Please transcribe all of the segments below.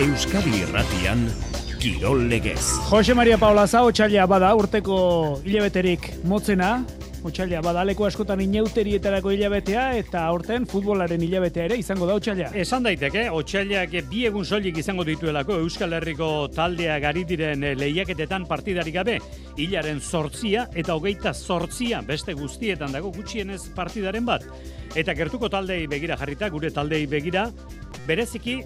Euskadi Irratian Kirol Legez. Jose Maria Paula Zao txaila bada urteko hilabeterik motzena, Otsaila badaleko askotan inauterietarako hilabetea eta aurten futbolaren hilabetea ere izango da otsaila. Esan daiteke, otsailak bi egun soilik izango dituelako Euskal Herriko taldea gari diren lehiaketetan partidarik gabe, hilaren sortzia eta hogeita sortzia beste guztietan dago gutxienez partidaren bat. Eta gertuko taldei begira jarrita, gure taldei begira, bereziki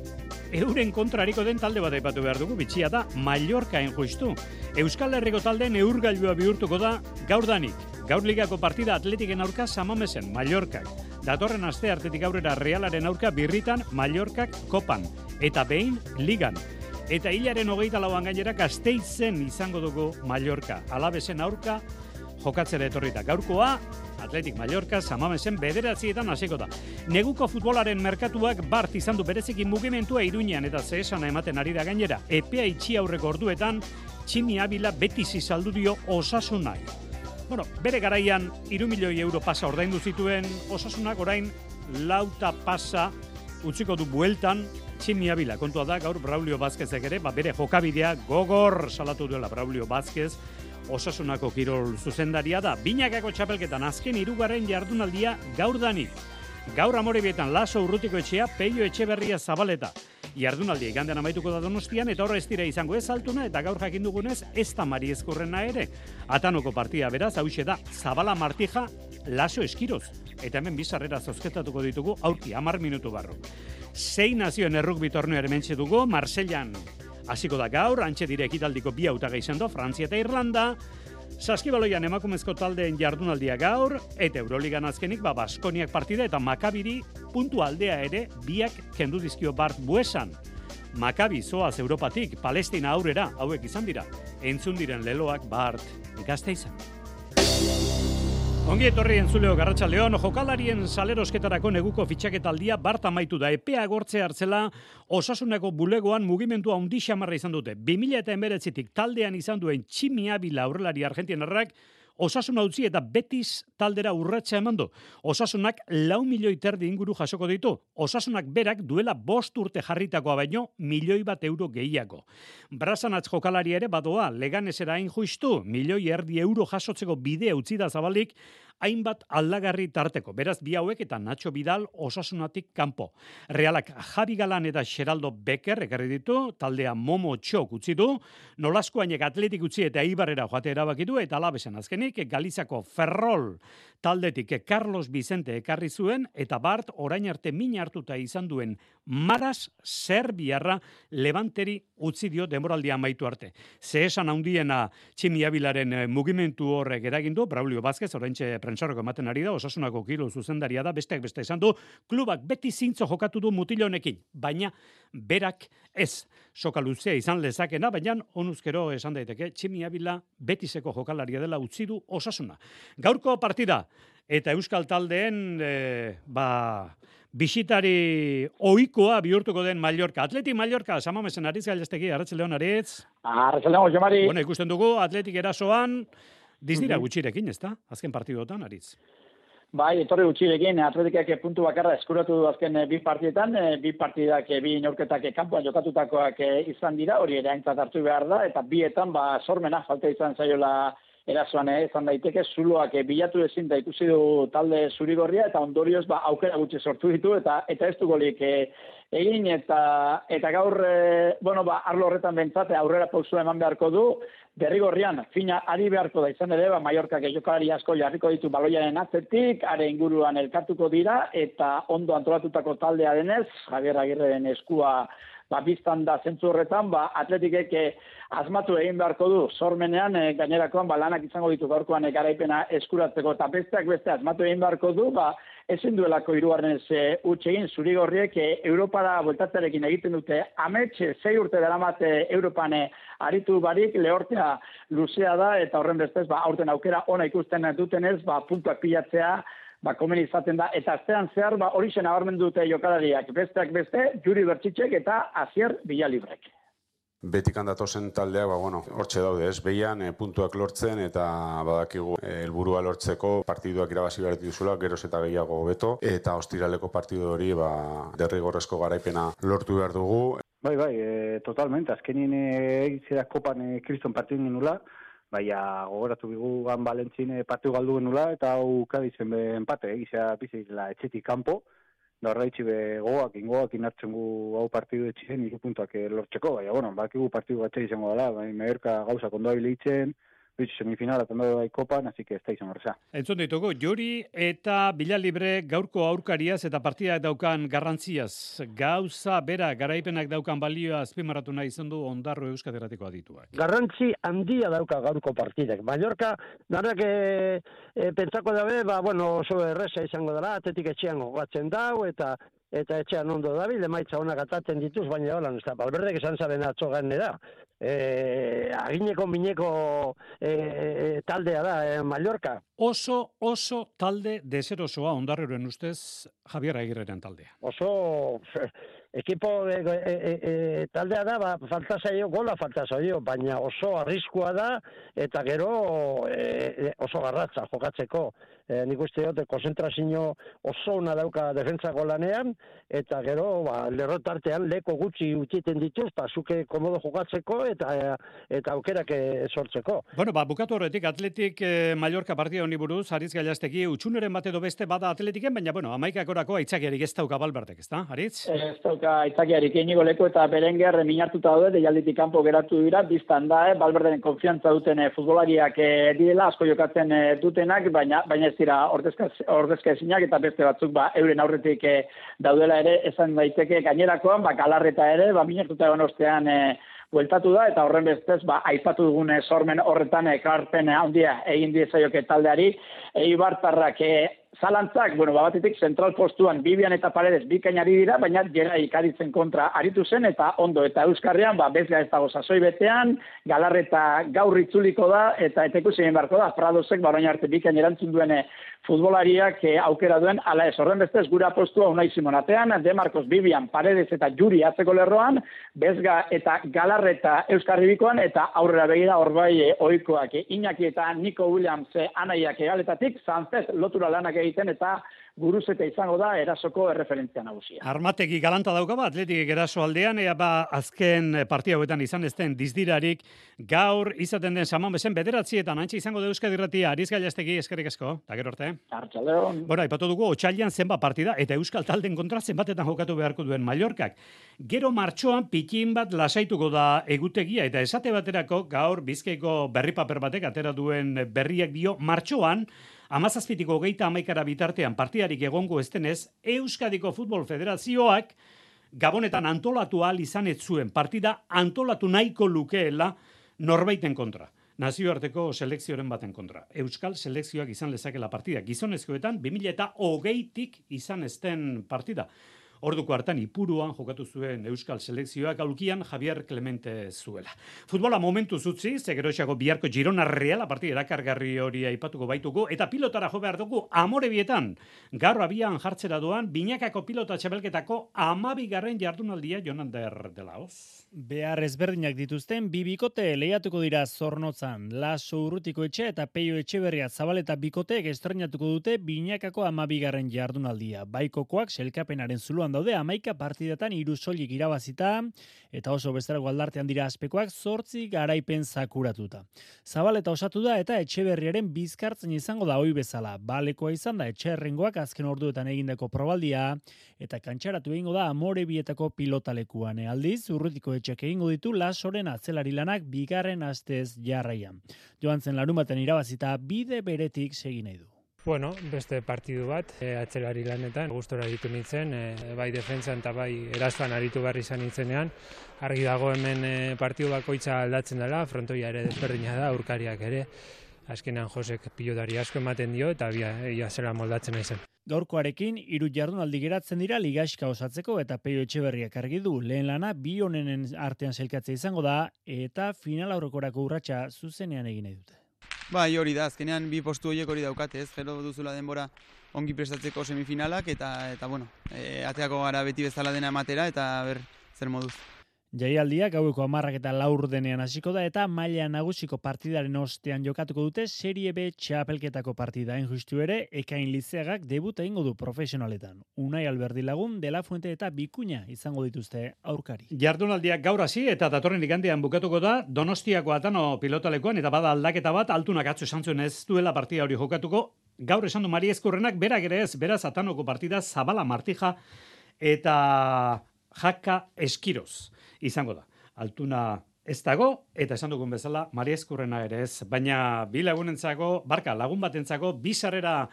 euren kontrariko den talde bat aipatu behar dugu, bitxia da, Mallorca justu. Euskal Herriko talde neurgailua bihurtuko da gaurdanik. Gaur ligako partida atletiken aurka samamesen, Mallorcak. Datorren aste artetik aurrera realaren aurka birritan Mallorcak kopan. Eta behin ligan. Eta hilaren hogeita lauan gainera gazteizen izango dugu Mallorca. Alabesen aurka jokatzera etorrita. Gaurkoa, Atletik Mallorca, samamesen bederatzietan hasiko da. Neguko futbolaren merkatuak bart izan du berezekin mugimentua iruñean eta zehesana ematen ari da gainera. Epea itxi aurreko orduetan, Tximi Abila beti zizaldu dio osasunai. Bueno, bere garaian, iru milioi euro pasa ordaindu zituen, osasunak orain lauta pasa utziko du bueltan, Tximi Abila, kontua da, gaur Braulio Bazkezek ere, ba, bere jokabidea gogor salatu duela Braulio Bazkez, osasunako kirol zuzendaria da. Binakako txapelketan azken irugarren jardunaldia gaur danik. Gaur amorebietan laso urrutiko etxea, peio etxe berria zabaleta. Jardunaldia igandean amaituko da donostian, eta horra ez dira izango ez altuna, eta gaur jakin dugunez, ez da mari ezkurrena ere. Atanoko partida beraz, hau da, zabala martija, laso eskiroz. Eta hemen bizarrera zozketatuko ditugu, aurki, amar minutu barro. Sei nazioen errukbi torneo ere dugu, Marsellan Hasiko da gaur, antxe dire ekitaldiko bi hautaga izan do, Frantzia eta Irlanda, Saskibaloian emakumezko taldeen jardunaldia gaur, eta Euroligan azkenik, ba, Baskoniak partida eta Makabiri puntu aldea ere biak kendu dizkio Bart Buesan. Makabi zoaz Europatik, Palestina aurrera, hauek izan dira, entzun diren leloak Bart gazte izan. Ongi etorri entzuleo garratxa leon, jokalarien salerosketarako neguko fitxaketaldia bart amaitu da epea gortze hartzela osasuneko bulegoan mugimendu handi xamarra izan dute. 2000 eta taldean izan duen tximia bila aurrelari argentinarrak Osasun utzi eta Betis taldera urratsa emandu. Osasunak lau milioi terdi inguru jasoko ditu. Osasunak berak duela bost urte jarritakoa baino milioi bat euro gehiago. Brazanatz jokalari ere badoa leganesera hain justu milioi erdi euro jasotzeko bidea utzi da zabalik hainbat aldagarri tarteko. Beraz, bi hauek eta Nacho Vidal osasunatik kanpo. Realak Javi Galan eta Xeraldo Becker ekarri ditu, taldea Momo Txok utzi du, nolasko hainek atletik utzi eta ibarrera joate erabakitu, eta alabezen azkenik, Galizako Ferrol taldetik Carlos Vicente ekarri zuen, eta Bart orain arte min hartuta izan duen Maras Serbiarra Levanteri utzi dio demoraldia amaitu arte. Ze esan handiena tximiabilaren eh, mugimentu horrek eragindu, Braulio Vázquez, orain prensarroko ematen ari da, osasunako kilo zuzendaria da, besteak beste esan du, klubak beti zintzo jokatu du mutilonekin, baina berak ez. Soka luzea izan lezakena, baina onuzkero esan daiteke, tximi abila betiseko jokalaria dela utzi du osasuna. Gaurko partida, eta euskal taldeen, e, ba, bisitari oikoa bihurtuko den Mallorca. Atleti Mallorca, samamesen ariz gailesteki, arratzeleon aritz. Arratzeleon, Jomari. Bueno, ikusten dugu, atletik erasoan, Dizdira gutxirekin, ez da? Azken partidotan, aritz. Bai, etorri gutxirekin, atletikak puntu bakarra eskuratu du azken eh, bi partietan, eh, bi partidak, eh, bi neurketak kanpoan jokatutakoak izan dira, hori ere aintzat hartu behar da, eta bietan, ba, sormena, falta izan zaiola erasoan, eh, izan daiteke, zuloak bilatu ezin da ikusi du talde zurigorria, eta ondorioz, ba, aukera gutxi sortu ditu, eta eta ez du golik egin, eta, eta gaur, bueno, ba, arlo horretan bentsate, aurrera pausua eman beharko du, derrigorrian, fina ari beharko da izan ere, ba, Mallorcak jokalari asko jarriko ditu baloiaren atzetik, are inguruan elkartuko dira, eta ondo antolatutako taldea denez, Javier Agirreren eskua ba, biztan da zentzu horretan, ba, atletikek eh, asmatu egin beharko du, sormenean, e, gainerakoan, ba, lanak izango ditu gaurkoan e, garaipena eskuratzeko, eta besteak beste asmatu egin beharko du, ba, ezin duelako hirugarren ez egin. Zurigorriek e, Europara bueltatzearekin egiten dute. Amets sei urte daramate Europan aritu barik lehortea luzea da eta horren bestez ba aurten aukera ona ikusten dutenez ba puntuak pilatzea ba komen izaten da. Eta astean zehar ba hori dute jokalariak. Besteak beste Juri Bertzitzek eta Asier Villalibrek betik handatozen taldeak, ba, bueno, hortxe daude, ez, behian, e, puntuak lortzen, eta badakigu eh, helburua lortzeko partiduak irabazi behar dituzula, geroz eta gehiago beto, eta ostiraleko partidu hori, ba, derrigorrezko garaipena lortu behar dugu. Bai, bai, e, totalmente. Azkenin egitzera kopan e, kriston partidu genula, baina gogoratu bigu gan balentzin e, partidu galdu genula, eta hau kaditzen be empate, egitzera bizitela etxetik kanpo, da horreitzi be goak, ingoak inartzen gu hau partidu etxien irupuntuak e, lortzeko, baina, bueno, bakigu partidu batxe izango dela, baina Mallorca gauza kondoa bilitzen, Bitz, semifinala tamdo bai kopan, así que estáis horreza. Entzun ditugu, Jori eta Bila Libre gaurko aurkariaz eta partidak daukan garrantziaz. Gauza, bera, garaipenak daukan balioa azpimarratu nahi izan du ondarro euskateratiko adituak. Garrantzi handia dauka gaurko partidek. Mallorca, danak e, e, pentsako dabe, ba, bueno, oso erresa izango dela, atetik etxean gogatzen dau, eta eta etxean ondo dabil, emaitza honak atatzen dituz, baina hola, ez da, balberdek esan zaren atzo ganera e, agineko mineko e, e, taldea da e, Mallorca. Oso, oso talde deserosoa ondarreren ustez Javier Agirreren taldea. Oso ekipo e, e, e, taldea da, ba, falta zaio, gola falta zaio, baina oso arriskua da, eta gero e, oso garratza jokatzeko. E, nik uste dut, konzentrazio oso una dauka defentzako lanean, eta gero, ba, lerrotartean leko gutxi utiten dituz, ba, zuke komodo jokatzeko, eta eta aukerak sortzeko. Bueno, ba, bukatu horretik, atletik eh, Mallorca partida honi buruz, Ariz Gailastegi, utxuneren bate edo beste bada atletiken, baina, bueno, amaikak orako aitzakiarik ez dauka balbertek, ez da, Ariz? Ez dauka aitzakiarik inigo leko eta berenger minartuta daude, deialditik kanpo geratu dira, biztan da, eh, balberderen konfiantza duten eh, futbolariak eh, direla, asko jokatzen eh, dutenak, baina baina ez dira ordezka ezinak eta beste batzuk ba, euren aurretik eh, daudela ere, esan daiteke gainerakoan, ba, galarreta ere, ba, minartuta egon ostean, eh, bueltatu da eta horren bestez ba aipatu dugune sormen horretan ekarpen handia egin diezaioke taldeari. Eibartarrak e, zalantzak, bueno, babatetik zentral postuan Bibian eta Paredes bikainari dira, baina jera ikaritzen kontra aritu zen, eta ondo, eta Euskarrian, ba, bezga ez dago sasoi betean, galarreta gaur itzuliko da, eta eteku zein barko da, Pradosek, baroin arte bikain erantzun duen eh, futbolariak eh, aukera duen, ala ez horren bestez, gura postua unai simonatean, De Marcos Bibian, Paredes eta Juri atzeko lerroan, bezga eta galarreta Euskarri bikoan, eta aurrera begira horbai eh, oikoak, Iñaki eta Nico Williams anaiak egaletatik, Sanzez lotura lanak egiten eta guruzete izango da erasoko erreferentzia nagusia. Armategi galanta dauka bat, atletik eraso aldean, ea ba azken partia hauetan izan ezten dizdirarik, gaur izaten den saman bezen bederatzietan, antxe izango da Euskadi Ratia, Ariz Gailastegi eskerrik asko, da gero orte. Artxaleon. Bora, ipatu dugu, otxalian zenba partida, eta Euskal Talden kontra zenbatetan jokatu beharko duen Mallorkak. Gero martxoan pikin bat lasaituko da egutegia, eta esate baterako gaur bizkeiko berri paper batek atera duen berriak dio, martxoan, amazazpitiko geita amaikara bitartean partidarik egongo estenez, Euskadiko Futbol Federazioak Gabonetan antolatu ahal izan ez zuen partida antolatu nahiko lukeela norbaiten kontra. Nazioarteko selekzioaren baten kontra. Euskal selekzioak izan lezakela partida. Gizonezkoetan, 2000 eta hogeitik izan ezten partida. Orduko hartan ipuruan jokatu zuen Euskal Selekzioak aulkian Javier Clemente zuela. Futbola momentu zutzi, zegeroxako biharko Girona Reala partida erakargarri hori aipatuko baituko, eta pilotara jo behar dugu amore bietan. Garro abian jartzera duan, binakako pilota txabelketako amabigarren jardunaldia Jonander de Laos. Behar ezberdinak dituzten, bibikote lehiatuko dira zornotzan. Laso urrutiko etxe eta peio etxe berria zabaleta bikoteek estrenatuko dute binakako amabigarren jardunaldia. Baikokoak selkapenaren zuluan daude amaika partidetan iru soilik irabazita eta oso bestera aldartean dira aspekoak zortzi garaipen zakuratuta. Zabal eta osatu da eta etxeberriaren bizkartzen izango da hoi bezala. Balekoa izan da etxerrengoak azken orduetan egindako probaldia eta kantxaratu egingo da amore bietako pilotalekuan. Aldiz, urrutiko etxek egingo ditu lasoren atzelari lanak bigarren astez jarraian. Joan zen larumaten irabazita bide beretik segin nahi du. Bueno, beste partidu bat, e, atzelari lanetan, gustora ditu nintzen, e, bai defentsan eta bai eraztuan aritu behar izan nintzenean. Argi dago hemen e, partidu bakoitza aldatzen dela, frontoia ere desberdina da, urkariak ere. Azkenean Josek pilotari asko ematen dio eta bia, ia zela moldatzen naizen. Gaurkoarekin, hiru jardunaldi geratzen dira ligaxka osatzeko eta peio etxeberriak argi du lehen lana bi honenen artean selkatzea izango da eta final aurrekorako urratsa zuzenean egin nahi dute. Bai, hori da, azkenean bi postu horiek hori daukate, ez? Gero duzula denbora ongi prestatzeko semifinalak eta eta bueno, e, ateako gara beti bezala dena ematera eta ber zer moduz. Jaialdia gaueko amarrak eta laur denean hasiko da eta maila nagusiko partidaren ostean jokatuko dute Serie B txapelketako partida justu ere ekain lizeagak debuta ingo du profesionaletan. Unai Alberdi lagun, Dela Fuente eta Bikuña izango dituzte aurkari. Jardunaldiak gaur hasi eta datorren igandean bukatuko da Donostiako atano pilotalekoan eta bada aldaketa bat altunak atzu esan zuen ez duela partida hori jokatuko. Gaur esan du Mari Eskurrenak berak ere ez beraz atanoko partida Zabala Martija eta Jaka Eskiroz izango da. Altuna ez dago, eta esan dugun bezala, Maria Eskurrena ere ez, baina bi lagunentzako, barka, lagun batentzako, bi sarrera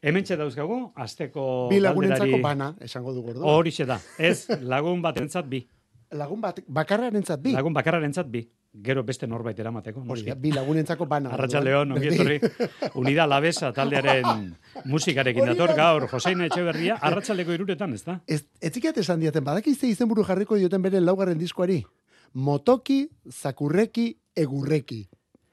hemen dauzkagu, azteko... Bi lagunentzako bana, esango du gordo. Horixe da, ez, lagun batentzat bi. Lagun bat, bakarraren bi? Lagun bakarraren bi. Gero beste norbait eramateko. Hori bi lagunentzako bana. Arratxa León, ongi etorri. Unida Labesa taldearen musikarekin dator gaur. Joseina Etxeberria, arratsaldeko iruretan, ez da? Ez, ez esan diaten, badakizte izenburu jarriko dioten beren laugarren diskoari. Motoki, zakurreki, egurreki.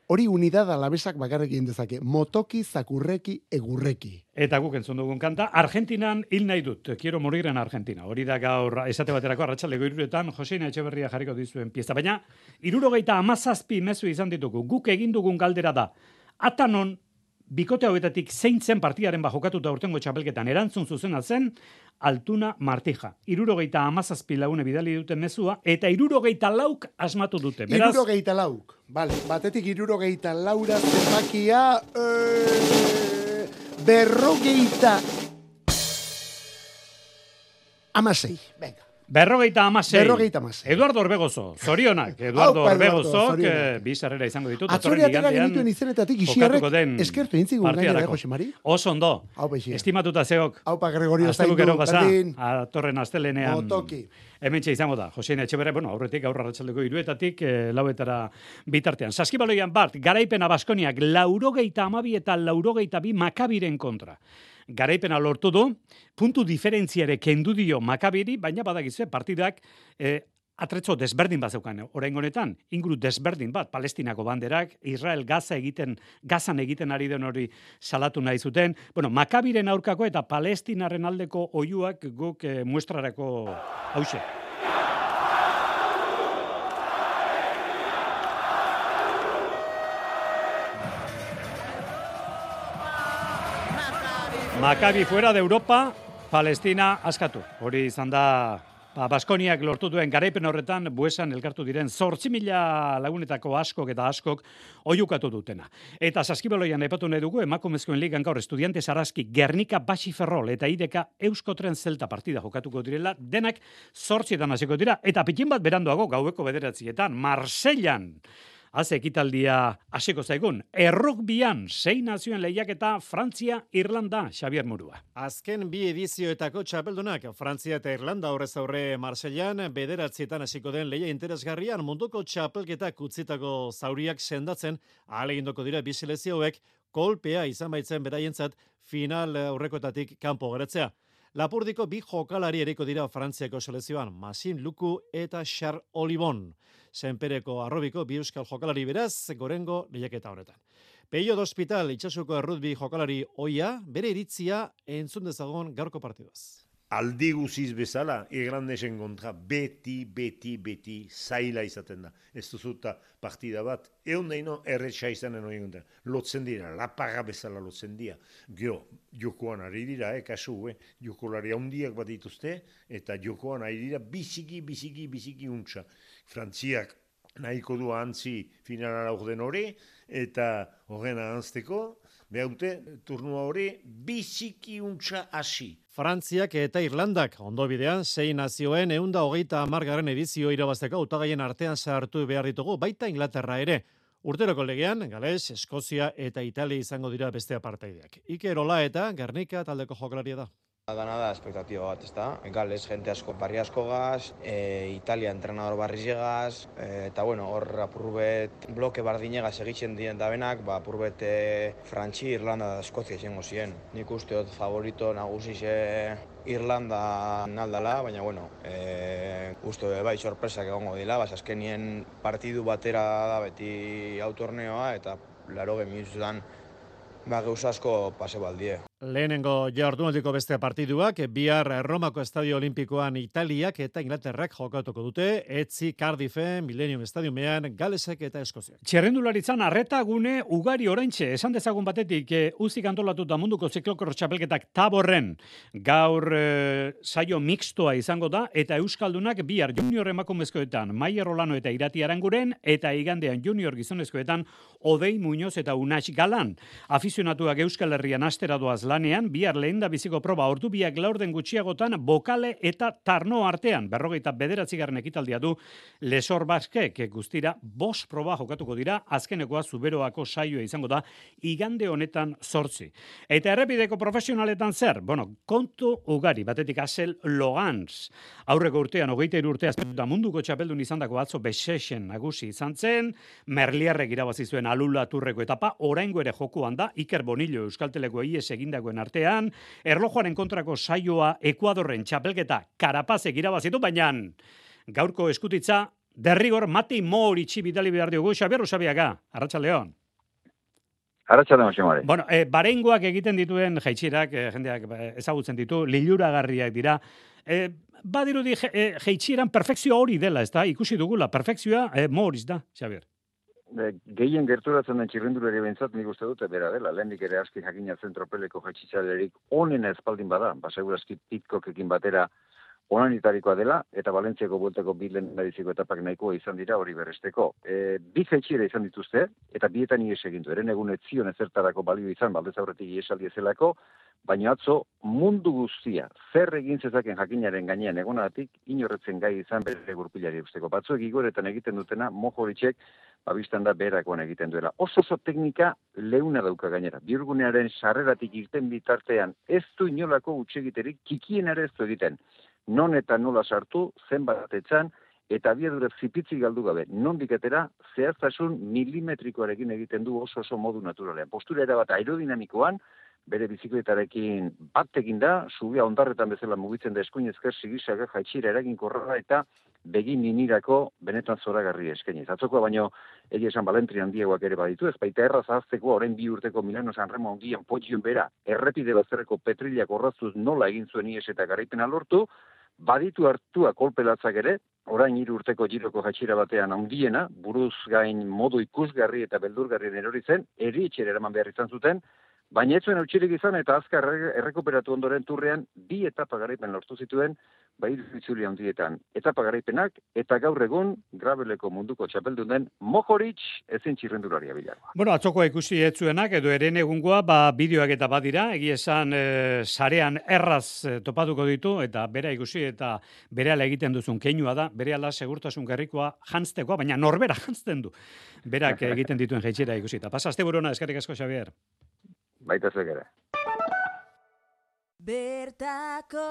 Hori unidad alabesak bakarrekin dezake. Motoki, zakurreki, egurreki. Eta guk entzun dugun kanta, Argentinan hil nahi dut. Quiero morir en Argentina. Hori da gaur esate baterako arratsaleko iruretan Joseina Etxeberria jarriko dizuen pieza. Baina, irurogeita amazazpi mezu izan ditugu. Guk egin dugun galdera da. Atanon, bikote hauetatik zein zen partidaren bajokatuta urtengo txapelketan erantzun zuzena zen, Altuna Martija. Irurogeita amazazpi lagune bidali dute mezua, eta irurogeita lauk asmatu dute. Beraz... Irurogeita lauk. Vale, batetik irurogeita laura zenbakia... E... Berrogeita... Amasei, venga. Berrogeita amasei. Berrogeita amasei. Eduardo Orbegozo, zorionak. Eduardo Orbegozo, que bizarrera izango ditut. Atzore atera genituen izenetatik, isiarrek eskertu intzigun gainera, eh, Jose Mari? Oso ondo. Hau peixia. Estimatuta zeok. Hau pa Gregorio Zaindu, berdin. Atorren astelenean. Motoki. Hemen izango da. Joseina Etxeberre, bueno, aurretik aurra ratxaldeko iruetatik, eh, lauetara bitartean. Saskibaloian bart, garaipena Baskoniak, laurogeita amabi eta laurogeita bi makabiren kontra garaipena lortu du, puntu diferentziare kendu dio makabiri, baina badagizue partidak e, atretzo desberdin bat zeukan, orain honetan, inguru desberdin bat, palestinako banderak, Israel gaza egiten, gazan egiten ari den hori salatu nahi zuten, bueno, makabiren aurkako eta palestinaren aldeko oiuak guk e, muestrarako hause. Maccabi fuera de Europa, Palestina askatu. Hori izan da ba, Baskoniak lortu duen garaipen horretan buesan elkartu diren zortzi mila lagunetako askok eta askok oiukatu dutena. Eta saskibaloian epatu nahi dugu, emakumezkoen ligan gaur estudiante zaraski Gernika Basi Ferrol eta Ideka Euskotren Zelta partida jokatuko direla, denak zortzietan hasiko dira, eta pikin bat beranduago gaueko bederatzietan, Marsellan az ekitaldia hasiko zaigun. Errukbian, sei nazioen lehiaketa Frantzia, Irlanda, Xavier Murua. Azken bi edizioetako txapeldunak, Frantzia eta Irlanda horrez aurre Marsellan, bederatzietan hasiko den leia interesgarrian munduko txapelketak utzitako zauriak sendatzen, alegindoko dira biselezioek, kolpea izan baitzen beraientzat final aurrekotatik kanpo geretzea. Lapurdiko bi jokalari eriko dira Frantziako selezioan, Masin Luku eta Char Olibon. Senpereko arrobiko bi euskal jokalari beraz, gorengo lehiaketa horretan. Peio hospital itxasuko errutbi jokalari oia, bere iritzia entzun dezagon gaurko partidaz aldi guziz bezala, irlandesen kontra, beti, beti, beti, zaila izaten da. Ez duzuta partida bat, egon daino, erretxa izanen hori guntan. Lotzen dira, lapaga bezala lotzen dira. Gio, jokoan ari dira, eh, kasu, eh, jokolari handiak bat dituzte, eta jokoan ari dira, biziki, biziki, biziki untsa. Frantziak nahiko du antzi finala den hori, eta horren ahantzteko, behaute, turnua hori, biziki untsa hasi. Frantziak eta Irlandak ondo bidean sei nazioen eunda hogeita amargarren edizio irabazteko autagaien artean sartu behar ditugu, baita Inglaterra ere. Urteroko legean, Gales, Eskozia eta Italia izango dira beste apartaideak. Ikerola eta Gernika taldeko jokalaria da. Dana da, espektatiba bat, ez da. Gales, gente asko, barri asko gaz, e, Italia, entrenador barri zegaz, e, eta bueno, hor apurbet bloke bardinegaz egitzen dien dabenak, ba, apurbet e, Frantzi, Irlanda da Eskozia izango ziren. Nik uste dut favorito nagusize Irlanda naldala, baina bueno, e, uste bai sorpresak egongo dila, bas azkenien partidu batera da beti autorneoa, eta laro gemizudan ba, gauzasko pase baldie. Lehenengo jardunaldiko beste partiduak, bihar Romako Estadio Olimpikoan Italiak eta Inglaterrak jokatuko dute, etzi Cardiffe, Millennium Stadiumean, Galesek eta Eskoziak. Txerrendularitzan arreta gune ugari oraintxe, esan dezagun batetik, e, uzik antolatuta munduko ziklokor txapelketak taborren gaur e, saio mixtoa izango da, eta Euskaldunak bihar junior emakumezkoetan, Maier Rolano eta Irati Aranguren, eta igandean junior gizonezkoetan, Odei Muñoz eta Unax Galan. Afizionatuak Euskal Herrian astera doaz lanean, bihar lehen da biziko proba ordu biak laurden gutxiagotan bokale eta tarno artean. Berrogeita bederatzigarren ekitaldia du lesor baskek guztira bos proba jokatuko dira, azkenekoa zuberoako saioa izango da, igande honetan sortzi. Eta errepideko profesionaletan zer? Bueno, kontu ugari, batetik asel logans. Aurreko urtean, hogeita urtea da munduko txapeldun izan dako atzo besesen nagusi izan zen, merliarrek irabazi zuen alula turreko etapa, oraingo ere jokuan da, Iker Bonillo Euskalteleko ies egindakoen artean, erlojoaren kontrako saioa Ekuadorren txapelketa karapazek irabazitu, baina gaurko eskutitza, derrigor Matei Moritxi bidali behar diogu, Xabier Usabiaga, Arratxa León. Arratxa León, Bueno, e, barengoak egiten dituen jaitxirak, e, jendeak eh, ezagutzen ditu, liluragarriak dira, e, badirudi jaitxiran perfekzioa hori dela, ez da, ikusi dugula, perfekzioa e, Moritz da, Xabier gehien gerturatzen den txirrindulari bentsat nik uste dute bera dela. Lehendik ere aski jakina zentropeleko jatxitzalerik onen espaldin bada, baseguraski pitkokekin batera onanitarikoa dela, eta Balentziako buelteko bi lehendabiziko etapak nahikoa izan dira hori berresteko. E, bi jaitxire izan dituzte, eta bietan ies egin du. Eren egun etzion ezertarako balio izan, baldez aurretik iesaldi ezelako, baina atzo mundu guztia zer egin zezaken jakinaren gainean egonatik inorretzen gai izan bere gurpilari usteko. Batzuek igoretan egiten dutena mojoritzek babistan da berakoan egiten duela. Oso oso teknika leuna dauka gainera. Biurgunearen sarreratik irten bitartean ez du inolako utxegiterik kikien ere ez du egiten. Non eta nola sartu, zenbat etzan, eta abiadura zipitzi galdu gabe. Non diketera, zehaztasun milimetrikoarekin egiten du oso oso modu naturalean. Postura erabat aerodinamikoan, bere bizikletarekin bat egin da, subia ondarretan bezala mugitzen da eskuin ezker sigisaga jaitsira eragin korra eta begin ninirako benetan zoragarri eskaini. Zatzoko baino egia esan balentri handiagoak ere baditu, ez baita erraz azteko orain bi urteko Milano San Remo ongian potxion bera, errepide bazerreko petriliak orrazuz nola egin zuen ies eta garaipen alortu, baditu hartua kolpelatzak ere, orain hiru urteko giroko jatxira batean handiena, buruz gain modu ikusgarri eta beldurgarri erori zen, eri eraman behar izan zuten, Baina ez zuen utxirik izan eta azkar errekuperatu ondoren turrean bi etapa garaipen lortu zituen bai itzuli handietan. Etapa garaipenak eta gaur egun grabeleko munduko txapeldun den Mojoritz ezin txirrendularia bilagoa. Bueno, atzokoa ikusi etzuenak edo eren egungoa ba, bideoak eta badira, egi esan e, sarean erraz e, topatuko ditu eta bera ikusi eta bere egiten duzun keinua da, bere ala segurtasun gerrikoa jantztekoa, baina norbera jantzten du. Berak egiten dituen jaitxera ikusi. Eta pasa, azte burona, eskerrik asko, Xavier baita zuek ere. Bertako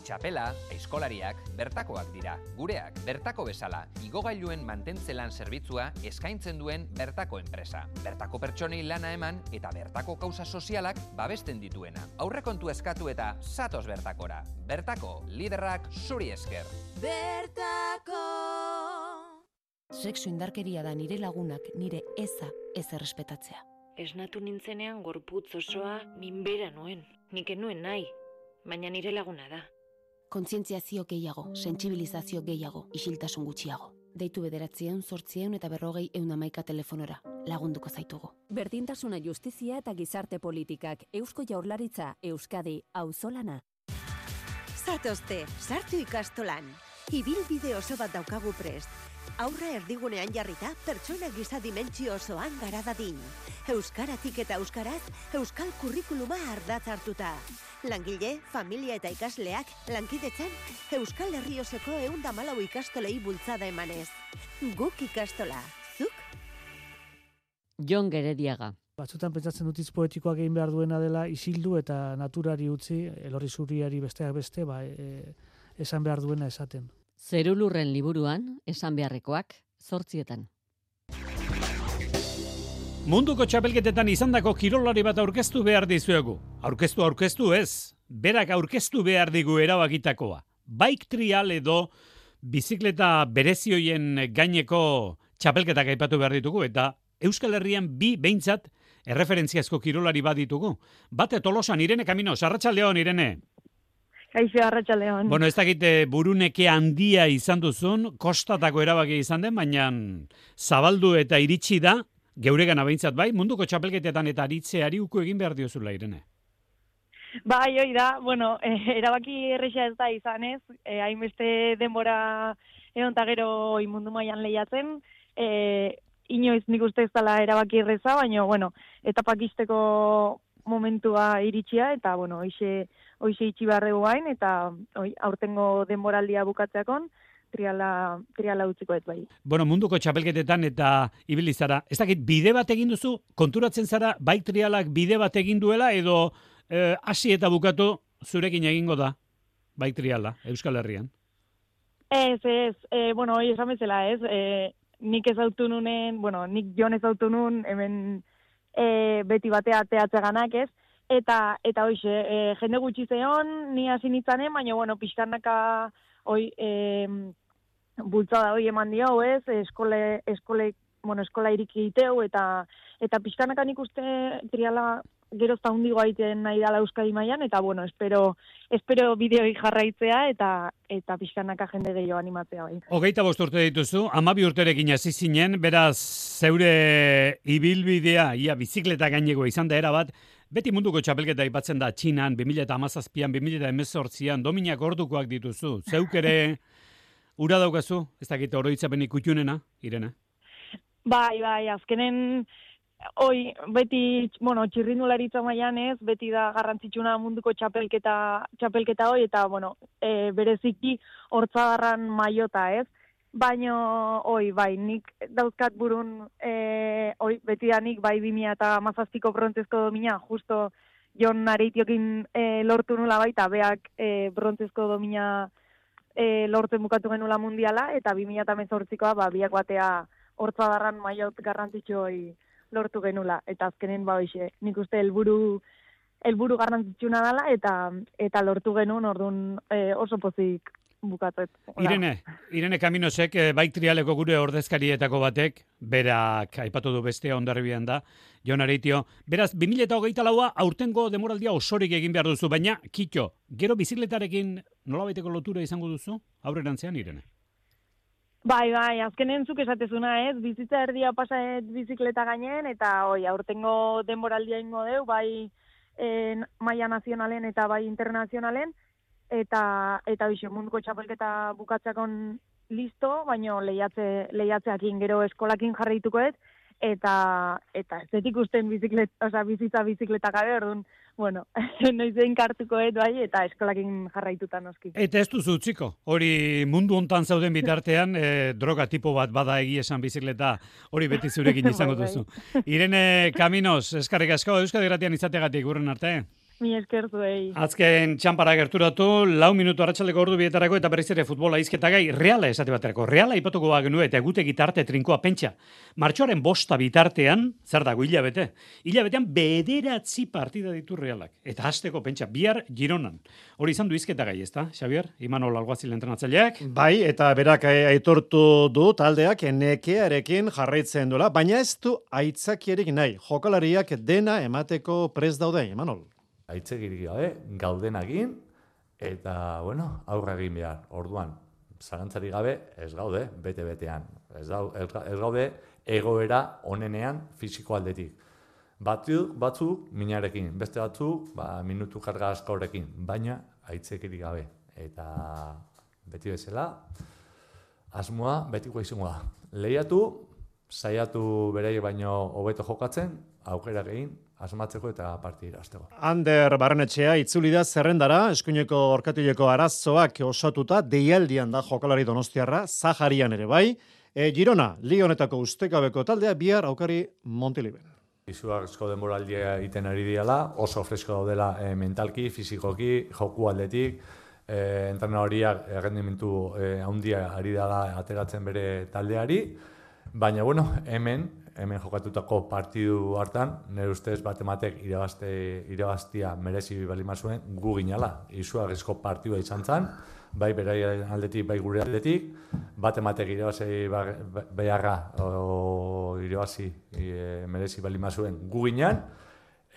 Txapela, eskolariak, bertakoak dira. Gureak, bertako bezala, igogailuen mantentzelan zerbitzua eskaintzen duen bertako enpresa. Bertako pertsonei lana eman eta bertako kauza sozialak babesten dituena. Aurrekontu eskatu eta satos bertakora. Bertako, liderrak zuri esker. Bertako Sexu indarkeria da nire lagunak nire eza ez errespetatzea esnatu nintzenean gorputz osoa minbera nuen. Nik nuen nahi, baina nire laguna da. Kontzientziazio gehiago, sentsibilizazio gehiago, isiltasun gutxiago. Deitu bederatzieun, sortzieun eta berrogei eun amaika telefonora. Lagunduko zaitugu. Berdintasuna justizia eta gizarte politikak. Eusko jaurlaritza, Euskadi, auzolana. Zatozte, sartu ikastolan. Ibil bide oso bat daukagu prest aurra erdigunean jarrita pertsona giza dimentsio osoan gara dadin. Euskaratik eta euskaraz, euskal kurrikuluma ardatz hartuta. Langile, familia eta ikasleak, lankidetzen, euskal herrioseko eunda malau ikastolei bultzada emanez. Guk ikastola, zuk? Jon Gerediaga. Batzutan pentsatzen dut poetikoak egin behar duena dela isildu eta naturari utzi, elorri zuriari besteak beste, ba, e, esan behar duena esaten. Zerulurren liburuan, esan beharrekoak, zortzietan. Munduko txapelketetan izandako kirolari bat aurkeztu behar dizuegu. Aurkeztu aurkeztu ez, berak aurkeztu behar digu erabakitakoa. Bike trial edo bizikleta berezioien gaineko txapelketak aipatu behar ditugu eta Euskal Herrian bi behintzat erreferentziazko kirolari baditugu. Bate tolosan, Irene Kamino, sarratxaldeon, Irene. Kaixo, arratsaldeon. Bueno, ez dakite buruneke handia izan duzun, kostatako erabaki izan den, baina zabaldu eta iritsi da, geuregan abeintzat bai, munduko txapelketetan eta aritzeari uku egin behar diozula, Irene. Bai, hoi da, bueno, eh, erabaki erresa ez da izan ez, eh, hainbeste denbora egon gero oi mundu mailan lehiatzen, eh, inoiz nik uste ez dela erabaki erreza, baina, bueno, etapak izteko momentua iritsia, eta, bueno, hoxe, hoxe itxi barregu gain, eta oi, aurtengo denboraldia bukatzeakon, triala, triala utziko ez bai. Bueno, munduko txapelketetan eta ibili zara, ez dakit bide bat egin duzu, konturatzen zara, bai trialak bide bat egin duela, edo eh, hasi eta bukatu zurekin egingo da, bai triala, Euskal Herrian. Ez, ez, e, bueno, hoi esan bezala, ez, e, nik ez nunen, bueno, nik jon ez nun, hemen e, beti batea teatzeganak, ez, eta, eta hoize, e, jende gutxi zeon, ni hasi nitzanen, baina, bueno, pixkanaka, hoi, e, bultzada hoi eman dio, ez, eskole, eskole, bueno, eskola iriki iteu, eta, eta pixkanaka nik uste triala gero eta hundigo aiten nahi dala Euskadi mailan eta bueno, espero, espero bideoi jarraitzea eta eta pixkanaka jende gehiago animatzea bai. Hogeita bost urte dituzu, amabi urterekin hasi zinen, beraz zeure ibilbidea, ia bizikleta gaineko izan da era bat, beti munduko txapelketa aipatzen da Txinan, 2000 eta amazazpian, 2000 eta emezortzian, dominak ordukoak dituzu, zeuk ere ura daukazu, ez dakit oroitzapen ikutunena, Irene? Bai, bai, azkenen Hoi, beti, bueno, txirrindularitza mailan ez, beti da garrantzitsuna munduko txapelketa, txapelketa hoi, eta, bueno, e, bereziki hortzadarran maiota ez. Baino, hoi, bai, nik dauzkat burun, e, hoi, beti da nik, bai, bimia eta mazaztiko brontzezko domina, justo jon nareitiokin e, lortu nula baita, beak e, brontzezko domina e, lortzen bukatu genula mundiala, eta bimia eta mezortzikoa, ba, biak batea hortzadarran maiot garrantzitsu hoi, lortu genula. Eta azkenen ba hoize nik uste helburu helburu garrantzitsuna dela eta eta lortu genuen ordun e, oso pozik bukatu Irene, Irene Kaminosek e, bai trialeko gure ordezkarietako batek, berak aipatu du bestea ondarribian da, Jon Areitio, beraz 2024 laua aurtengo demoraldia osorik egin behar duzu, baina kitxo, gero bizikletarekin nolabaiteko lotura izango duzu, aurrerantzean Irene? Bai, bai, azkenen zuk esatezuna ez, bizitza erdia pasaet bizikleta gainen, eta oi, aurtengo denboraldia ingo deu, bai en, maia nazionalen eta bai internazionalen, eta eta hoxe, munduko txapelketa bukatzakon listo, baino lehiatze, lehiatzeakin gero eskolakin jarraituko ez, eta eta ez ikusten biziklet, oza, bizitza bizikleta gabe, orduan, bueno, noiz egin kartuko bai, eta eskolakin jarraituta noski. Eta ez duzu utziko, hori mundu hontan zauden bitartean, e, droga tipo bat bada egi esan bizikleta, hori beti zurekin izango bai, bai. duzu. Irene Kaminos, eskarrik asko, Euskadi Gratian izategatik, gurren arte. Mi esker zuei. Azken txampara gerturatu, lau minutu arratsaleko ordu bietarako eta berriz ere futbola izketa gai, reala esate baterako. Reala ipatuko genue eta egute gitarte trinkoa pentsa. Martxoaren bosta bitartean, zer dago hilabete? Hilabetean bederatzi partida ditu realak. Eta hasteko pentsa, bihar gironan. Hori izan du izketa gai, ezta, Xavier? Imanol Alguazil entrenatzaileak. Bai, eta berak aitortu du taldeak nekearekin jarraitzen duela, baina ez du aitzakierik nahi. Jokalariak dena emateko prez daude, Imanol aitzegirik gabe, gaudenagin, eta, bueno, aurra egin behar. Orduan, zarantzari gabe, ez gaude, bete-betean. Ez, ez gaude, egoera onenean fisiko aldetik. Batzuk, batzuk, minarekin, beste batzuk, ba, minutu jarga askorekin, baina aitzekirik gabe. Eta beti bezala, asmoa betiko izango da. Lehiatu, saiatu berei baino hobeto jokatzen, aukera egin, asmatzeko eta partida irasteko. Ander Barrenetxea itzuli da zerrendara, eskuineko orkatileko arazoak osatuta, deialdian da jokalari donostiarra, Zaharian ere bai, e, Girona, Lionetako ustekabeko taldea, bihar aukari Montiliben. Izuak esko denboraldia egiten ari diala, oso fresko daudela e, mentalki, fizikoki, joku aldetik, e, entrena horiak errendimentu e, handia ari dela ateratzen bere taldeari, baina bueno, hemen hemen jokatutako partidu hartan, nire ustez bat ematek irabazte, irabaztia merezi balima zuen gu ginala. Izua gezko partidua izan zen, bai berai aldetik, bai gure aldetik, bat ematek irabazi beharra o, irabazi e, merezi bali mazuen gu ginean,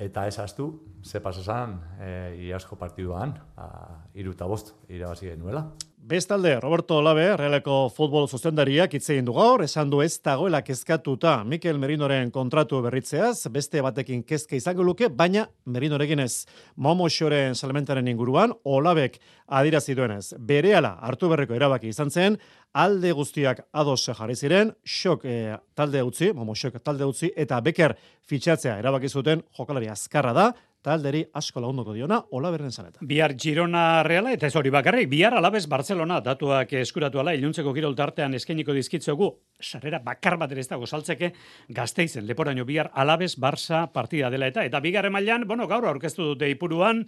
eta ez astu, ze pasazan e, iasko partiduan, a, iru eta bost irabazi genuela. Bestalde, Roberto Olabe, realeko futbol zuzendariak itzein du gaur, esan du ez dagoela kezkatuta Mikel Merinoren kontratu berritzeaz, beste batekin kezke izango luke, baina Merinorekin ez. Momo Xoren salmentaren inguruan, Olabek adirazi duenez. Berehala hartu berreko erabaki izan zen, alde guztiak ados jarri ziren, xok eh, talde utzi, Momo Xok talde utzi, eta Beker fitxatzea erabaki zuten jokalari azkarra da, talderi asko lagunduko diona, Ola berren zaneta. Bihar Girona Reala, eta ez hori bakarrik, bihar alabez Barcelona datuak eskuratu ala, iluntzeko kirol tartean eskeniko dizkitzogu, sarrera bakar bat ere ez dago saltzeke, gazteizen, leporaino bihar alabez Barça partida dela eta, eta bigarren mailan, bueno, gaur aurkeztu dute ipuruan,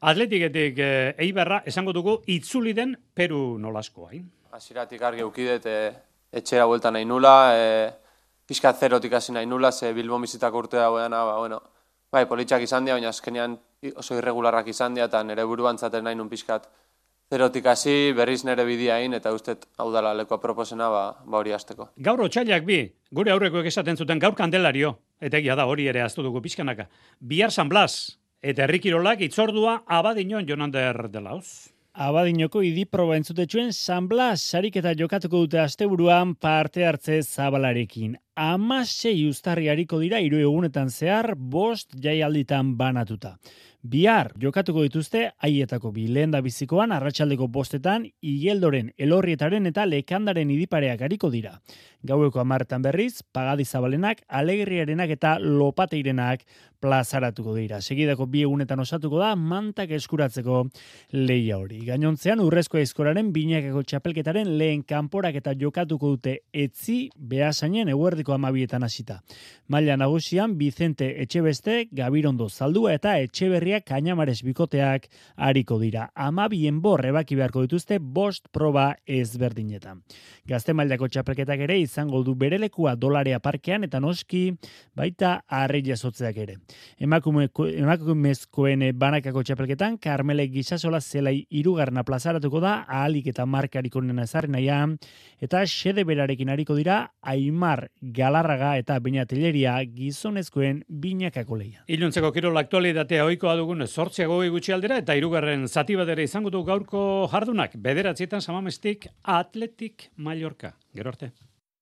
atletiketik e, eiberra, esango dugu, itzuli den Peru nolaskoa, hain? Hasiratik argi eukidet, e, etxera buelta nahi nula, e, pixkat zerotik hasi nahi nula, ze Bilbo bizitak urte dagoean, ba, bueno, Bai, politxak izan dira, baina azkenean oso irregularrak izan dira, eta nire buruan zaten nahi nun pixkat zerotik hasi berriz nire bidiain, eta ustet hau dala lekoa proposena ba, ba hori azteko. Gaur otxailak bi, gure aurrekoek esaten zuten gaur kandelario, eta egia da hori ere aztu dugu pixkanaka. Bihar San Blas, eta herrikirolak itzordua abadinon jonander delauz. Abadinoko idi proba entzutetxuen San Blas sariketa jokatuko dute asteburuan parte hartze zabalarekin. Amasei ustarri hariko dira hiru egunetan zehar bost jaialditan banatuta. Bihar jokatuko dituzte haietako bi lehen da bizikoan arratsaldeko bostetan igeldoren elorrietaren eta lekandaren idipareak hariko dira. Gaueko amartan berriz, pagadi zabalenak, alegriarenak eta lopateirenak plazaratuko dira. Segidako bi egunetan osatuko da mantak eskuratzeko leia hori. Gainontzean urrezko aizkoraren binakako txapelketaren lehen kanporak eta jokatuko dute etzi behasainen eguerdiko amabietan hasita. Maila nagusian Vicente Etxebeste, Gabirondo Zaldua eta Etxeberriak Kainamares bikoteak hariko dira. Amabien bor ebaki beharko dituzte bost proba ezberdinetan. Gazte mailako txapelketak ere izango du berelekua dolarea parkean eta noski baita arri jasotzeak ere. Emakumezkoen banakako txapelketan, Carmele Gisasola zelai irugarna plazaratuko da, ahalik eta markariko nena ezarri naia, eta xede berarekin hariko dira, Aimar Galarraga eta Beñateleria gizonezkoen binakako leia. Iluntzeko kirol aktualitatea oikoa dugun sortziago gutxi aldera, eta irugarren zati bat ere izango du gaurko jardunak, bederatzietan samamestik Atletik Mallorca. Gero arte.